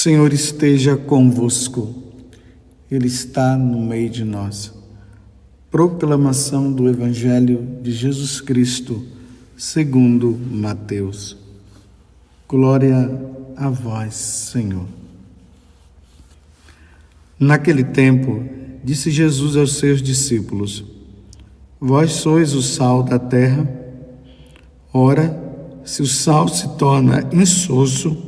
Senhor esteja convosco, Ele está no meio de nós. Proclamação do Evangelho de Jesus Cristo, segundo Mateus. Glória a vós, Senhor. Naquele tempo, disse Jesus aos seus discípulos: Vós sois o sal da terra. Ora, se o sal se torna insosso,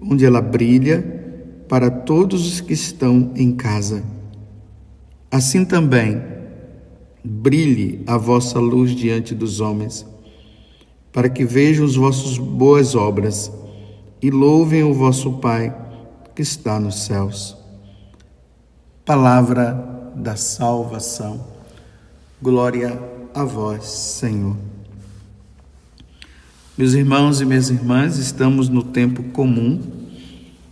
onde ela brilha para todos os que estão em casa. Assim também, brilhe a vossa luz diante dos homens, para que vejam as vossas boas obras e louvem o vosso Pai que está nos céus. Palavra da salvação. Glória a vós, Senhor. Meus irmãos e minhas irmãs, estamos no tempo comum,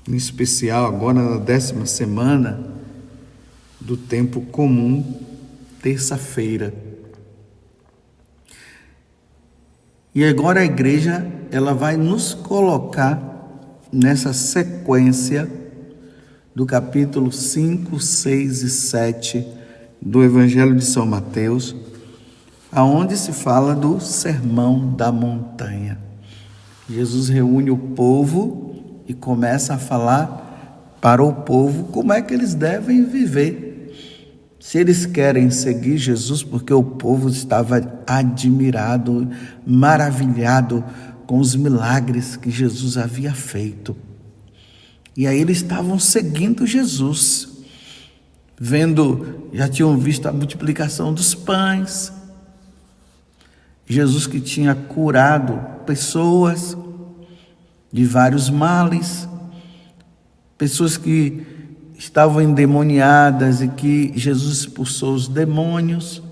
em especial agora na décima semana do tempo comum, terça-feira. E agora a igreja, ela vai nos colocar nessa sequência do capítulo 5, 6 e 7 do Evangelho de São Mateus, aonde se fala do sermão da montanha. Jesus reúne o povo e começa a falar para o povo como é que eles devem viver. Se eles querem seguir Jesus, porque o povo estava admirado, maravilhado com os milagres que Jesus havia feito. E aí eles estavam seguindo Jesus, vendo, já tinham visto a multiplicação dos pães, Jesus que tinha curado pessoas de vários males, pessoas que estavam endemoniadas e que Jesus expulsou os demônios.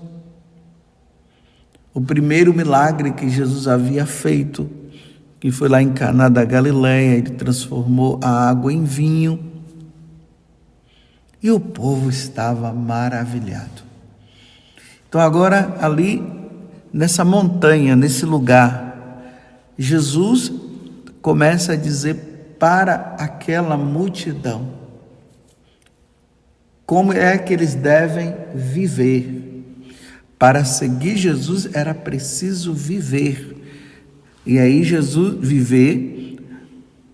O primeiro milagre que Jesus havia feito, que foi lá em Caná da Galileia, ele transformou a água em vinho. E o povo estava maravilhado. Então agora ali nessa montanha, nesse lugar, Jesus começa a dizer para aquela multidão como é que eles devem viver. Para seguir Jesus era preciso viver. E aí Jesus viver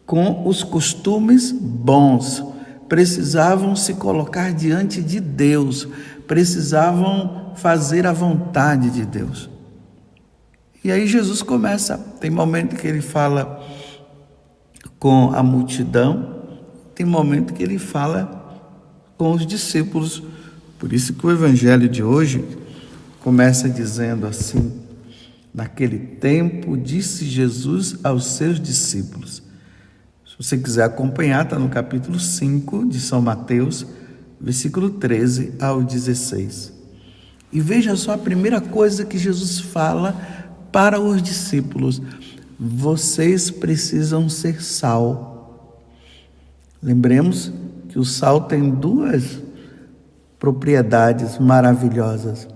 com os costumes bons. Precisavam se colocar diante de Deus, precisavam fazer a vontade de Deus. E aí Jesus começa, tem momento que ele fala com a multidão, tem momento que ele fala com os discípulos. Por isso que o evangelho de hoje começa dizendo assim: Naquele tempo disse Jesus aos seus discípulos. Se você quiser acompanhar, está no capítulo 5 de São Mateus, versículo 13 ao 16. E veja só a primeira coisa que Jesus fala para os discípulos: vocês precisam ser sal. Lembremos que o sal tem duas propriedades maravilhosas.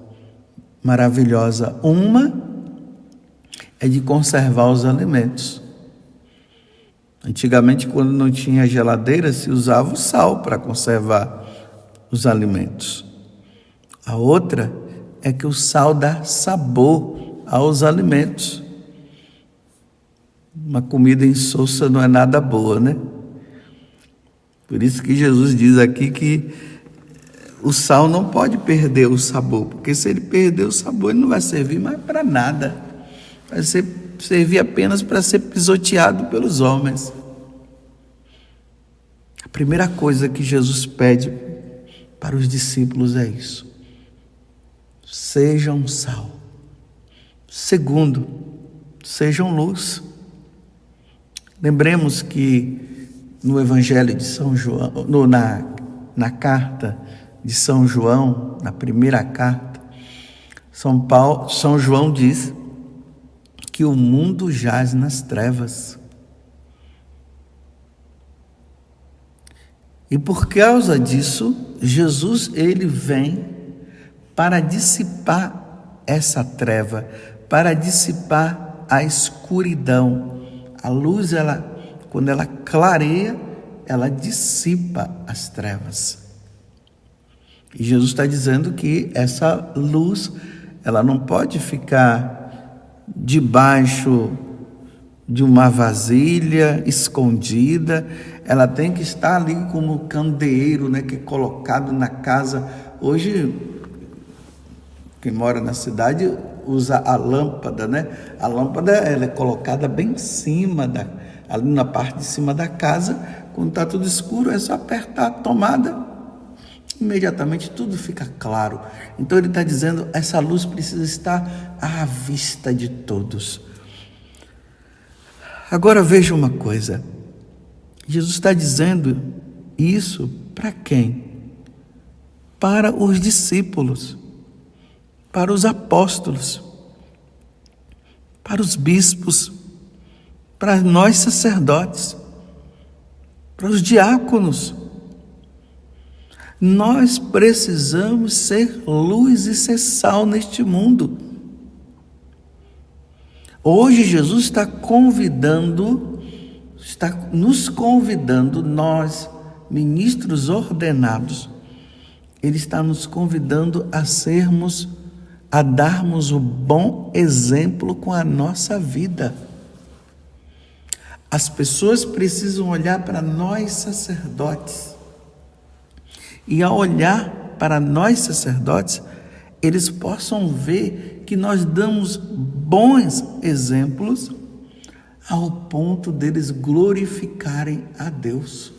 Maravilhosa. Uma é de conservar os alimentos. Antigamente, quando não tinha geladeira, se usava o sal para conservar os alimentos. A outra é que o sal dá sabor aos alimentos. Uma comida insossa não é nada boa, né? Por isso que Jesus diz aqui que o sal não pode perder o sabor, porque se ele perder o sabor, ele não vai servir mais para nada. Vai ser, servir apenas para ser pisoteado pelos homens. A primeira coisa que Jesus pede para os discípulos é isso: sejam sal. Segundo, sejam luz. Lembremos que no Evangelho de São João, no, na, na carta de São João, na primeira carta, São, Paulo, São João diz que o mundo jaz nas trevas. E por causa disso, Jesus ele vem para dissipar essa treva, para dissipar a escuridão. A luz ela quando ela clareia, ela dissipa as trevas. E Jesus está dizendo que essa luz, ela não pode ficar debaixo de uma vasilha escondida, ela tem que estar ali como candeeiro, né, que é colocado na casa. Hoje, quem mora na cidade usa a lâmpada, né? A lâmpada ela é colocada bem em cima da, ali na parte de cima da casa, quando está tudo escuro, é só apertar a tomada, imediatamente tudo fica claro. Então ele está dizendo: essa luz precisa estar à vista de todos. Agora veja uma coisa: Jesus está dizendo isso para quem? Para os discípulos, para os apóstolos, para os bispos para nós sacerdotes, para os diáconos. Nós precisamos ser luz e ser sal neste mundo. Hoje Jesus está convidando, está nos convidando, nós, ministros ordenados, Ele está nos convidando a sermos, a darmos o bom exemplo com a nossa vida. As pessoas precisam olhar para nós sacerdotes. E ao olhar para nós sacerdotes, eles possam ver que nós damos bons exemplos ao ponto deles glorificarem a Deus.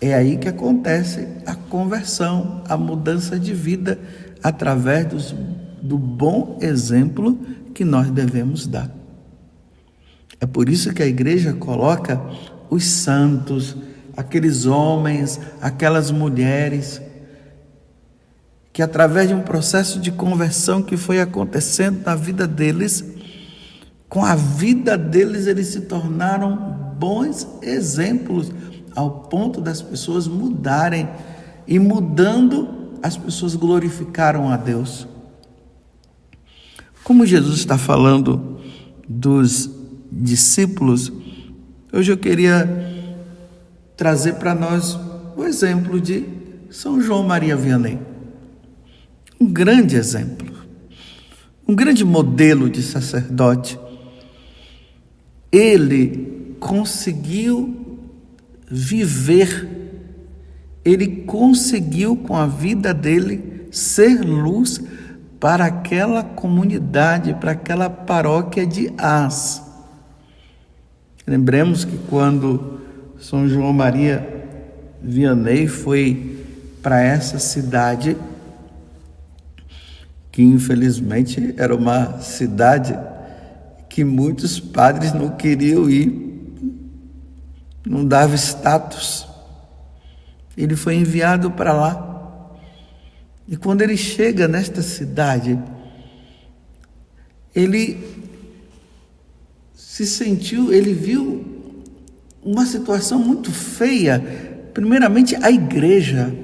É aí que acontece a conversão, a mudança de vida através dos, do bom exemplo que nós devemos dar. É por isso que a igreja coloca os santos, aqueles homens, aquelas mulheres, que através de um processo de conversão que foi acontecendo na vida deles, com a vida deles eles se tornaram bons exemplos, ao ponto das pessoas mudarem, e mudando, as pessoas glorificaram a Deus. Como Jesus está falando dos discípulos, hoje eu queria trazer para nós o exemplo de São João Maria Vianney. Um grande exemplo, um grande modelo de sacerdote. Ele conseguiu viver, ele conseguiu com a vida dele ser luz para aquela comunidade, para aquela paróquia de As. Lembremos que quando São João Maria Vianney foi para essa cidade, que infelizmente era uma cidade que muitos padres não queriam ir, não dava status. Ele foi enviado para lá. E quando ele chega nesta cidade, ele se sentiu, ele viu uma situação muito feia. Primeiramente, a igreja.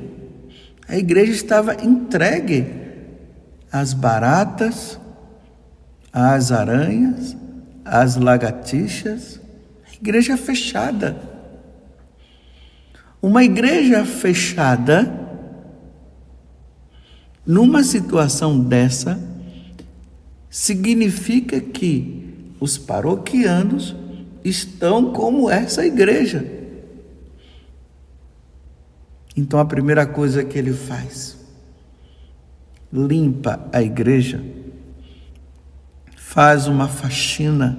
A igreja estava entregue às baratas, às aranhas, às lagartixas. A igreja fechada. Uma igreja fechada, numa situação dessa, significa que os paroquianos estão como essa igreja. Então a primeira coisa que ele faz, limpa a igreja, faz uma faxina,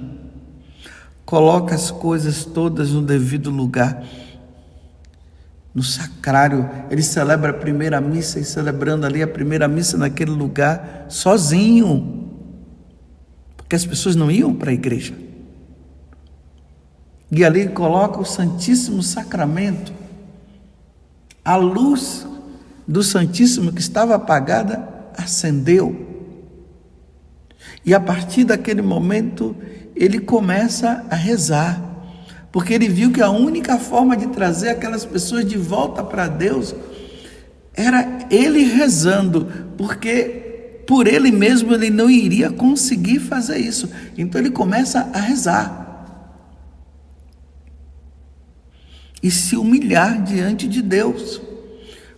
coloca as coisas todas no devido lugar. No sacrário, ele celebra a primeira missa e celebrando ali a primeira missa naquele lugar, sozinho que as pessoas não iam para a igreja. E ali coloca o Santíssimo Sacramento. A luz do Santíssimo que estava apagada acendeu. E a partir daquele momento, ele começa a rezar, porque ele viu que a única forma de trazer aquelas pessoas de volta para Deus era ele rezando, porque por ele mesmo ele não iria conseguir fazer isso. Então ele começa a rezar. E se humilhar diante de Deus,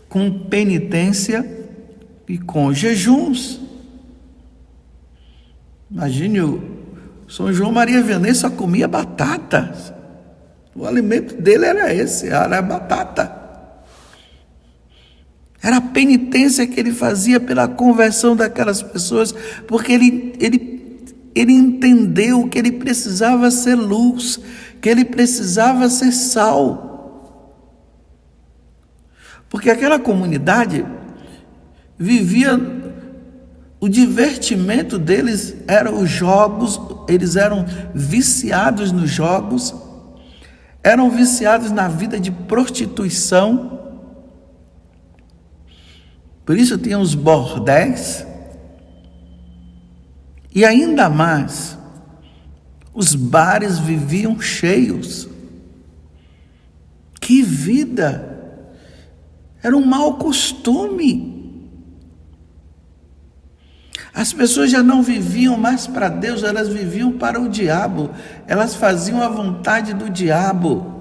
com penitência e com jejuns. Imagine o São João Maria Vianney só comia batata. O alimento dele era esse, era a batata. Era a penitência que ele fazia pela conversão daquelas pessoas, porque ele, ele, ele entendeu que ele precisava ser luz, que ele precisava ser sal. Porque aquela comunidade vivia o divertimento deles eram os jogos, eles eram viciados nos jogos, eram viciados na vida de prostituição. Por isso tinham os bordéis. E ainda mais, os bares viviam cheios. Que vida! Era um mau costume. As pessoas já não viviam mais para Deus, elas viviam para o diabo, elas faziam a vontade do diabo.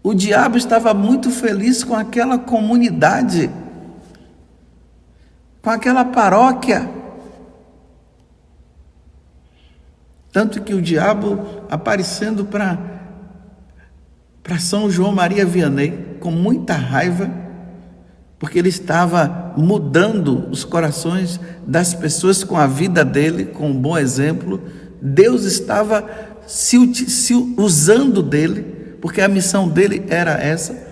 O diabo estava muito feliz com aquela comunidade, com aquela paróquia. Tanto que o diabo aparecendo para São João Maria Vianney com muita raiva, porque ele estava mudando os corações das pessoas com a vida dele, com um bom exemplo. Deus estava se, se usando dele, porque a missão dele era essa.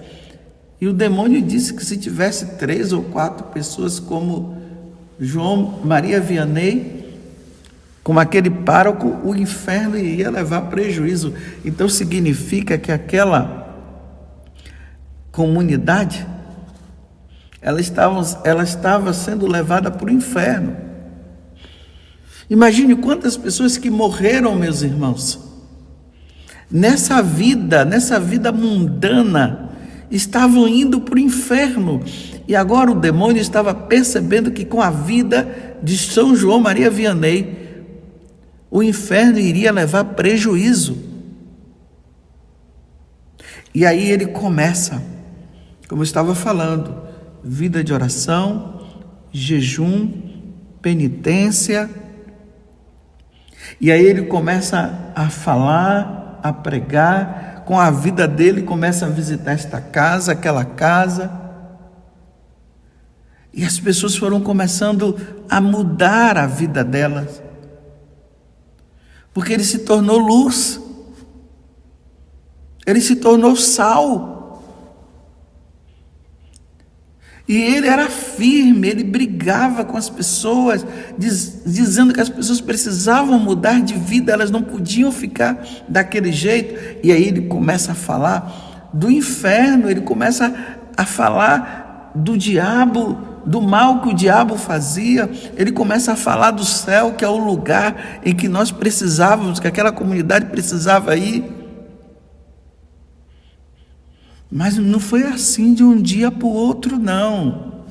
E o demônio disse que se tivesse três ou quatro pessoas como João Maria Vianney, como aquele pároco, o inferno iria levar prejuízo. Então significa que aquela comunidade ela estava, ela estava sendo levada para o inferno. Imagine quantas pessoas que morreram, meus irmãos, nessa vida, nessa vida mundana, estavam indo para o inferno. E agora o demônio estava percebendo que com a vida de São João Maria Vianney, o inferno iria levar prejuízo. E aí ele começa, como eu estava falando, vida de oração, jejum, penitência. E aí ele começa a falar, a pregar, com a vida dele começa a visitar esta casa, aquela casa. E as pessoas foram começando a mudar a vida delas porque ele se tornou luz, ele se tornou sal. E ele era firme, ele brigava com as pessoas, diz, dizendo que as pessoas precisavam mudar de vida, elas não podiam ficar daquele jeito. E aí ele começa a falar do inferno, ele começa a falar do diabo, do mal que o diabo fazia, ele começa a falar do céu, que é o lugar em que nós precisávamos, que aquela comunidade precisava ir. Mas não foi assim de um dia para o outro, não.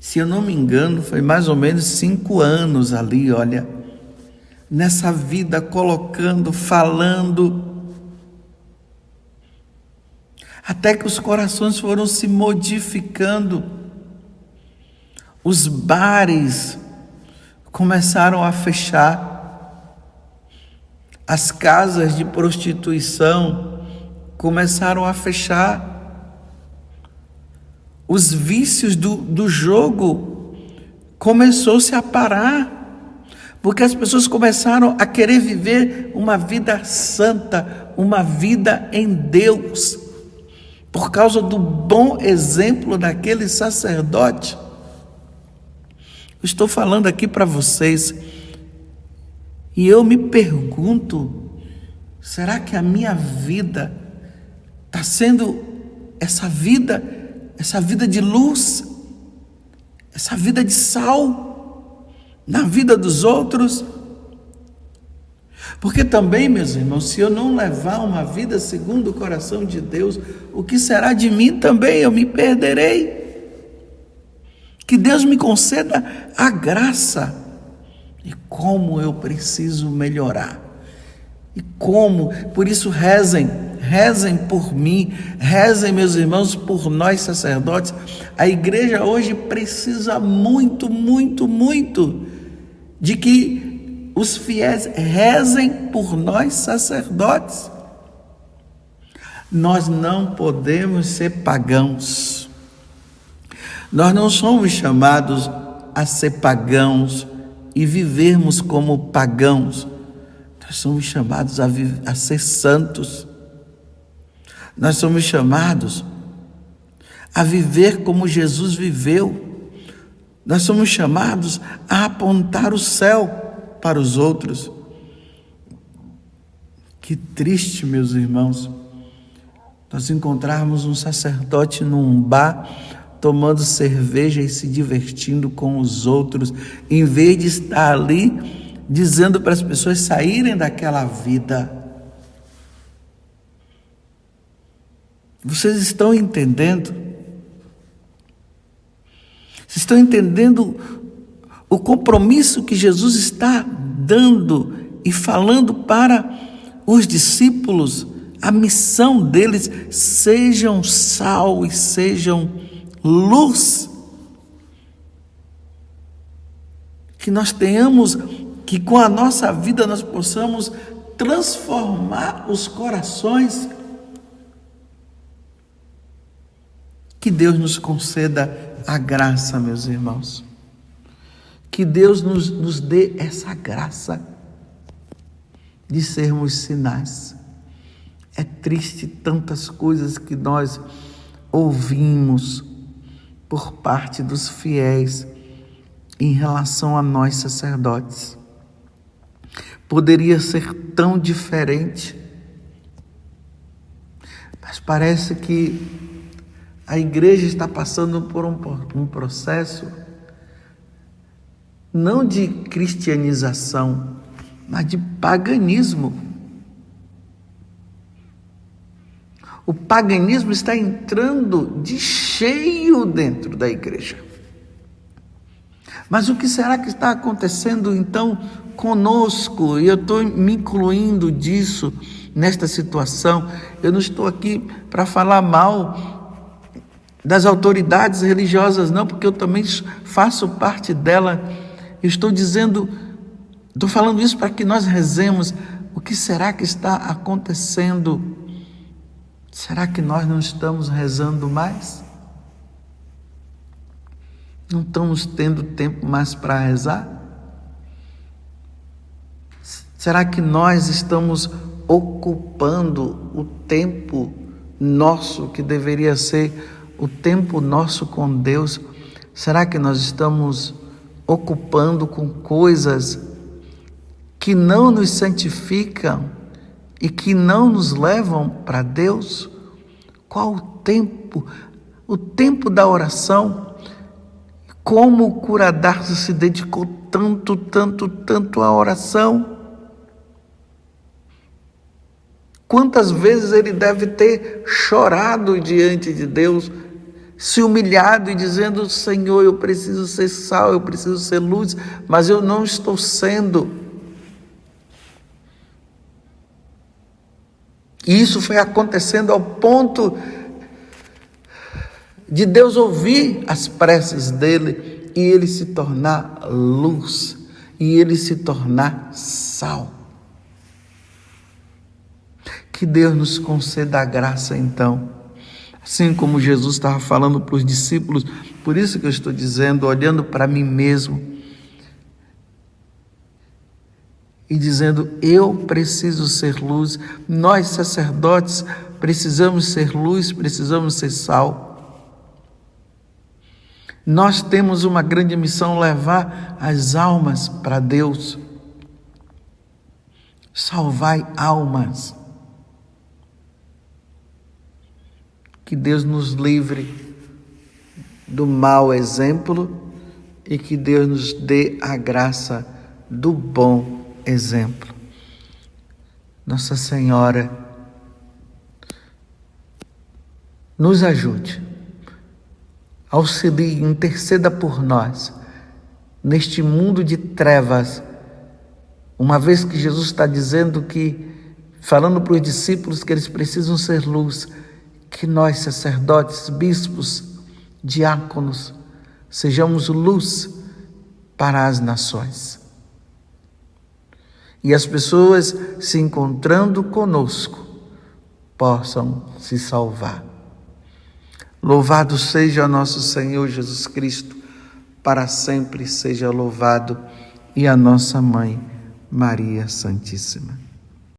Se eu não me engano, foi mais ou menos cinco anos ali, olha, nessa vida, colocando, falando, até que os corações foram se modificando. Os bares começaram a fechar, as casas de prostituição começaram a fechar, os vícios do, do jogo começou-se a parar, porque as pessoas começaram a querer viver uma vida santa, uma vida em Deus por causa do bom exemplo daquele sacerdote. estou falando aqui para vocês, E eu me pergunto: será que a minha vida está sendo essa vida, essa vida de luz, essa vida de sal na vida dos outros? Porque também, meus irmãos, se eu não levar uma vida segundo o coração de Deus, o que será de mim também? Eu me perderei. Que Deus me conceda a graça. E como eu preciso melhorar. E como, por isso rezem, rezem por mim, rezem, meus irmãos, por nós sacerdotes. A igreja hoje precisa muito, muito, muito de que os fiéis rezem por nós sacerdotes. Nós não podemos ser pagãos. Nós não somos chamados a ser pagãos e vivermos como pagãos. Nós somos chamados a, a ser santos. Nós somos chamados a viver como Jesus viveu. Nós somos chamados a apontar o céu para os outros. Que triste, meus irmãos, nós encontrarmos um sacerdote num bar tomando cerveja e se divertindo com os outros, em vez de estar ali dizendo para as pessoas saírem daquela vida. Vocês estão entendendo? Vocês estão entendendo o compromisso que Jesus está dando e falando para os discípulos? A missão deles: sejam sal e sejam luz. Que nós tenhamos, que com a nossa vida nós possamos transformar os corações. Que Deus nos conceda a graça, meus irmãos. Que Deus nos, nos dê essa graça de sermos sinais. É triste tantas coisas que nós ouvimos, por parte dos fiéis em relação a nós sacerdotes. Poderia ser tão diferente, mas parece que a igreja está passando por um, um processo não de cristianização, mas de paganismo. O paganismo está entrando de cheio dentro da igreja. Mas o que será que está acontecendo então conosco? E eu estou me incluindo disso nesta situação. Eu não estou aqui para falar mal das autoridades religiosas, não, porque eu também faço parte dela. Eu estou dizendo, estou falando isso para que nós rezemos. O que será que está acontecendo? Será que nós não estamos rezando mais? Não estamos tendo tempo mais para rezar? Será que nós estamos ocupando o tempo nosso, que deveria ser o tempo nosso com Deus? Será que nós estamos ocupando com coisas que não nos santificam? e que não nos levam para Deus? Qual o tempo? O tempo da oração. Como o cura Darcy se dedicou tanto, tanto, tanto à oração? Quantas vezes ele deve ter chorado diante de Deus, se humilhado e dizendo: Senhor, eu preciso ser sal, eu preciso ser luz, mas eu não estou sendo. E isso foi acontecendo ao ponto de Deus ouvir as preces dele e ele se tornar luz, e ele se tornar sal. Que Deus nos conceda a graça então. Assim como Jesus estava falando para os discípulos, por isso que eu estou dizendo, olhando para mim mesmo, e dizendo: Eu preciso ser luz, nós sacerdotes precisamos ser luz, precisamos ser sal. Nós temos uma grande missão levar as almas para Deus. salvai almas. Que Deus nos livre do mau exemplo e que Deus nos dê a graça do bom exemplo. Nossa Senhora, nos ajude, auxilie, interceda por nós neste mundo de trevas uma vez que Jesus está dizendo que, falando para os discípulos que eles precisam ser luz, que nós, sacerdotes, bispos, diáconos, sejamos luz para as nações. E as pessoas se encontrando conosco possam se salvar. Louvado seja nosso Senhor Jesus Cristo, para sempre seja louvado, e a nossa mãe. Maria Santíssima.